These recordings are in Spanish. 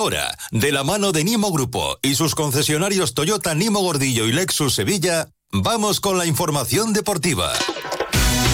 Ahora, de la mano de Nimo Grupo y sus concesionarios Toyota Nimo Gordillo y Lexus Sevilla, vamos con la información deportiva.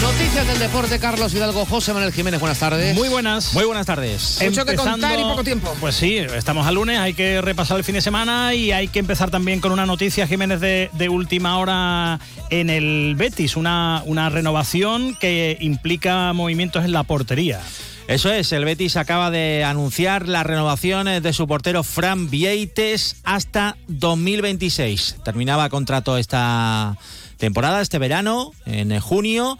Noticias del deporte, Carlos Hidalgo, José Manuel Jiménez, buenas tardes. Muy buenas. Muy buenas tardes. Mucho que contar y poco tiempo. Pues sí, estamos al lunes, hay que repasar el fin de semana y hay que empezar también con una noticia, Jiménez, de, de última hora en el Betis, una, una renovación que implica movimientos en la portería. Eso es, el Betis acaba de anunciar las renovaciones de su portero Fran Vieites hasta 2026. Terminaba contrato esta temporada, este verano, en junio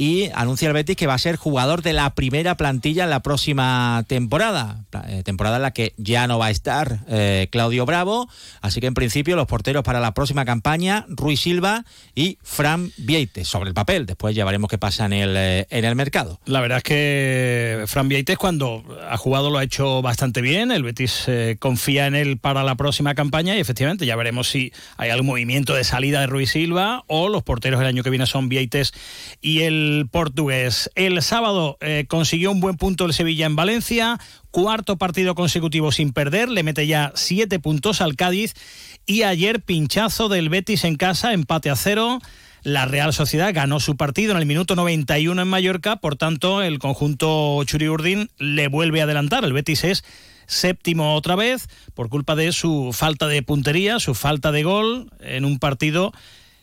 y anuncia el Betis que va a ser jugador de la primera plantilla en la próxima temporada, eh, temporada en la que ya no va a estar eh, Claudio Bravo, así que en principio los porteros para la próxima campaña, Rui Silva y Fran Vieites, sobre el papel, después ya veremos qué pasa en el, eh, en el mercado. La verdad es que Fran Vieites cuando ha jugado lo ha hecho bastante bien, el Betis confía en él para la próxima campaña y efectivamente ya veremos si hay algún movimiento de salida de Rui Silva o los porteros el año que viene son Vieites y el portugués. El sábado eh, consiguió un buen punto el Sevilla en Valencia, cuarto partido consecutivo sin perder, le mete ya siete puntos al Cádiz y ayer pinchazo del Betis en casa, empate a cero. La Real Sociedad ganó su partido en el minuto 91 en Mallorca, por tanto el conjunto Churiurdin le vuelve a adelantar. El Betis es séptimo otra vez por culpa de su falta de puntería, su falta de gol en un partido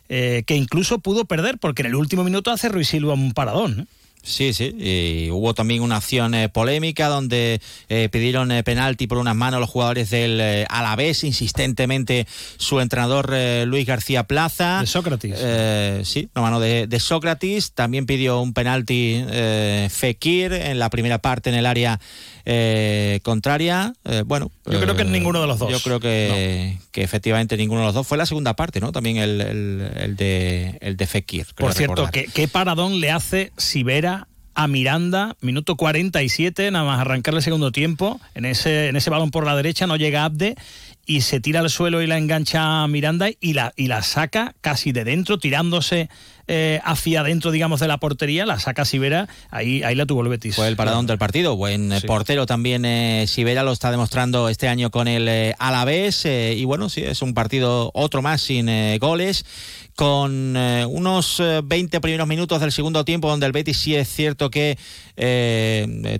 eh, que incluso pudo perder porque en el último minuto hace Ruiz Silva un paradón. Sí, sí. Y hubo también una acción eh, polémica donde eh, pidieron penalti por unas manos los jugadores del Alavés, insistentemente su entrenador Luis García Plaza. De Sócrates. sí, una mano de, de, Sócrates. También pidió un penalti Fekir en la primera parte en el área eh, contraria, eh, bueno. Yo creo que eh, ninguno de los dos. Yo creo que, que, efectivamente ninguno de los dos. Fue la segunda parte, ¿no? También el, el, de, el de Fekir. Por cierto, ¿qué, ¿qué paradón le hace Sibera a Miranda, minuto 47, nada más arrancarle el segundo tiempo. En ese, en ese balón por la derecha no llega Abde y se tira al suelo y la engancha a Miranda y la, y la saca casi de dentro, tirándose eh, hacia dentro, digamos, de la portería, la saca Sibera, ahí, ahí la tuvo el Betis. Fue el paradón del partido, buen eh, portero también eh, Sibera, lo está demostrando este año con el eh, Alavés, y bueno, sí, es un partido otro más sin goles, con unos 20 primeros minutos del segundo tiempo, donde el Betis sí es cierto que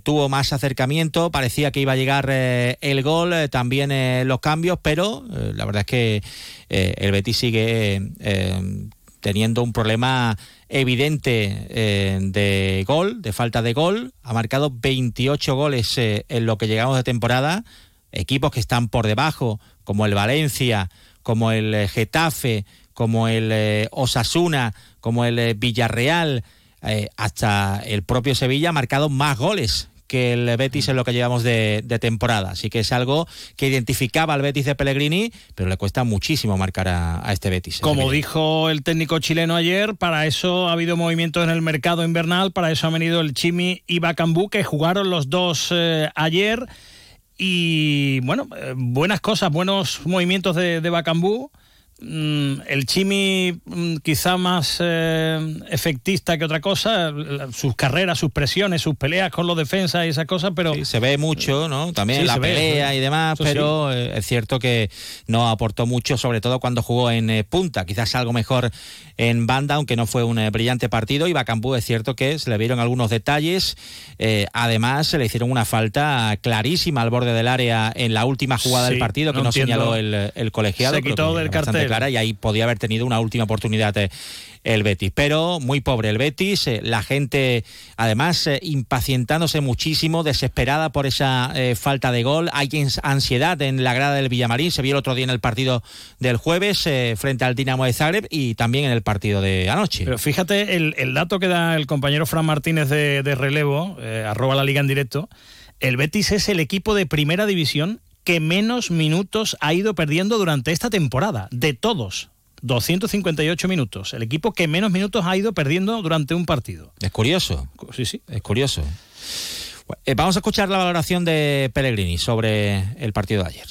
tuvo más acercamiento, parecía que iba a llegar el gol, también los cambios, pero la verdad es que el Betis sigue teniendo un problema evidente eh, de gol, de falta de gol. Ha marcado 28 goles eh, en lo que llegamos de temporada. Equipos que están por debajo, como el Valencia, como el eh, Getafe, como el Osasuna, como el Villarreal, hasta el propio Sevilla ha marcado más goles que el Betis en lo que llevamos de, temporada. Así que es algo que identificaba al Betis de Pellegrini, pero le cuesta muchísimo marcar a, este Betis. Como dijo el técnico chileno ayer, para eso ha habido movimientos en el mercado invernal, para eso ha venido el Chimi y Bacambú, que jugaron los dos eh, ayer. Y bueno, eh, buenas cosas, buenos movimientos de, de Bacambú. Mm, el Chimi mm, quizá más eh, efectista que otra cosa, sus carreras, sus presiones, sus peleas con los defensas y esas cosas, pero... se ve mucho, ¿no? También la pelea y demás, pero eh, es cierto que no aportó mucho, sobre todo cuando jugó en eh, punta, quizás algo mejor en banda, aunque no fue un brillante partido, y Bacambú es cierto que se le vieron algunos detalles, además se le hicieron una falta clarísima al borde del área en la última jugada del partido, que no, señaló el, el colegiado. Se quitó del cartel clara y ahí podía haber tenido una última oportunidad eh, el Betis. Pero muy pobre el Betis, eh, la gente además eh, impacientándose muchísimo, desesperada por esa falta de gol. Hay ansiedad en la grada del Villamarín, se vio el otro día en el partido del jueves frente al Dinamo de Zagreb y también en el partido de anoche. Pero fíjate el, dato que da el compañero Fran Martínez de, de relevo, arroba la liga en directo. El Betis es el equipo de primera división que menos minutos ha ido perdiendo durante esta temporada, de todos. 258 minutos. El equipo que menos minutos ha ido perdiendo durante un partido. Es curioso. Sí, sí. Es curioso. Eh, vamos a escuchar la valoración de Pellegrini sobre el partido de ayer.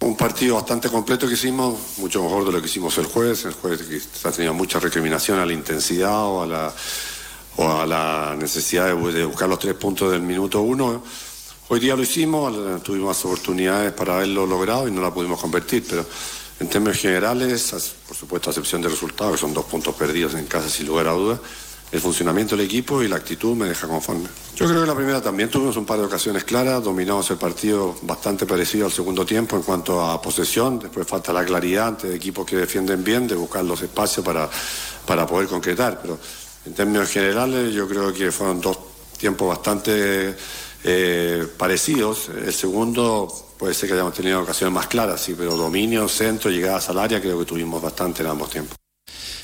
Un partido bastante completo que hicimos, mucho mejor de lo que hicimos el jueves. El jueves que ha tenido mucha recriminación a la intensidad o a la, o a la necesidad de, de buscar los tres puntos del minuto uno Hoy día lo hicimos, tuvimos oportunidades para haberlo logrado y no la pudimos convertir, pero en términos generales, por supuesto a excepción de resultados, que son dos puntos perdidos en casa sin lugar a dudas, el funcionamiento del equipo y la actitud me deja conforme. Yo creo que la primera también tuvimos un par de ocasiones claras, dominamos el partido bastante parecido al segundo tiempo en cuanto a posesión, después falta la claridad ante equipos que defienden bien de buscar los espacios para, para poder concretar, pero en términos generales yo creo que fueron dos tiempos bastante eh, parecidos. El segundo puede ser que hayamos tenido ocasiones más claras, sí, pero dominio, centro, llegadas al área creo que tuvimos bastante en ambos tiempos.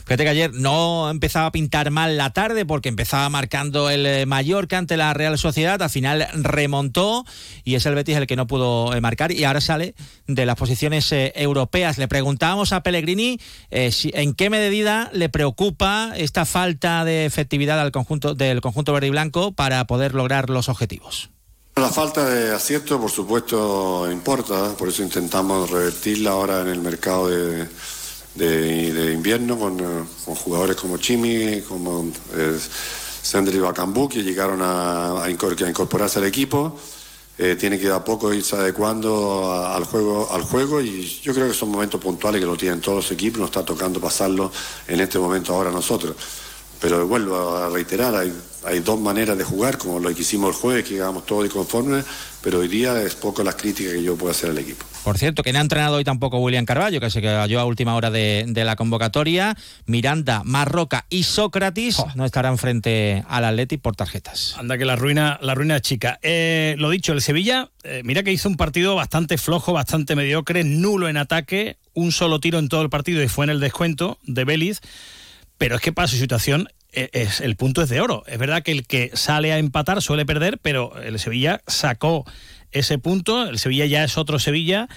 Fíjate que ayer no empezaba a pintar mal la tarde porque empezaba marcando el eh, Mallorca ante la Real Sociedad, al final remontó y es el Betis el que no pudo eh, marcar y ahora sale de las posiciones eh, europeas. Le preguntábamos a Pellegrini en qué medida le preocupa esta falta de efectividad al conjunto del conjunto verde y blanco para poder lograr los objetivos. La falta de acierto, por supuesto, importa, por eso intentamos revertirla ahora en el mercado de de, invierno eh, con, jugadores como Chimi, como eh, Sandri Bacambú, que llegaron a, incorporarse al equipo. Eh, tiene que a poco irse adecuando al juego al juego y yo creo que son momentos puntuales que lo tienen todos los equipos, nos está tocando pasarlo en este momento ahora nosotros. Pero vuelvo a reiterar, hay, hay dos maneras de jugar, como lo que hicimos el jueves, que llegamos todos conformes, pero hoy día es poco las críticas que yo puedo hacer al equipo. Por cierto, que no ha entrenado hoy tampoco William Carballo, que se cayó a última hora de, la convocatoria. Miranda, Marroca y Sócrates no estarán frente al Atleti por tarjetas. Anda que la ruina, la ruina chica. Eh, lo dicho, el Sevilla, eh, mira que hizo un partido bastante flojo, bastante mediocre, nulo en ataque, un solo tiro en todo el partido y fue en el descuento de Vélez. Pero es que para su situación es, el punto es de oro. Es verdad que el que sale a empatar suele perder, pero el Sevilla sacó ese punto. El Sevilla ya es otro Sevilla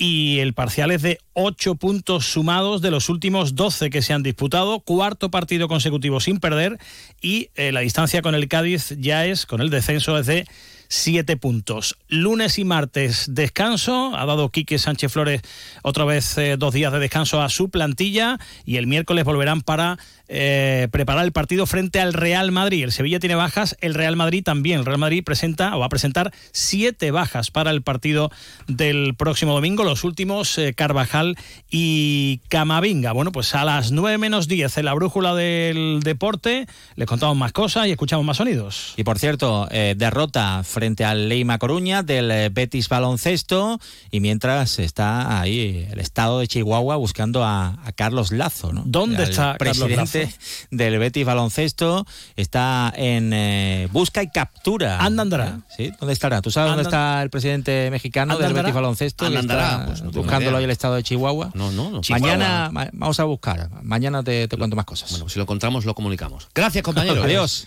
y el parcial es de 8 puntos sumados de los últimos 12 que se han disputado, cuarto partido consecutivo sin perder y eh, la distancia con el Cádiz ya es, con el descenso, es de siete puntos. Lunes y martes descanso, ha dado Quique Sánchez Flores otra vez eh, dos días de descanso a su plantilla y el miércoles volverán para eh, preparar el partido frente al Real Madrid. El Sevilla tiene bajas, el Real Madrid también. El Real Madrid presenta o va a presentar siete bajas para el partido del próximo domingo, los últimos eh, Carvajal y Camavinga. Bueno, pues a las nueve menos diez en la brújula del deporte les contamos más cosas y escuchamos más sonidos. Y por cierto, derrota frente al Leima Coruña del eh, Betis Baloncesto y mientras está ahí el estado de Chihuahua buscando a, Carlos Lazo, ¿no? ¿Dónde está presidente del Betis Baloncesto? Está en eh, busca y captura. ¿Anda andará? ¿Sí? ¿Dónde estará? ¿Tú sabes dónde está el presidente mexicano del Betis Baloncesto? andará? Pues buscándolo ahí el estado de Chihuahua. No, no, no. Mañana vamos a buscar. Mañana te, te cuento más cosas. Bueno, si lo encontramos lo comunicamos. Gracias, compañero. Adiós.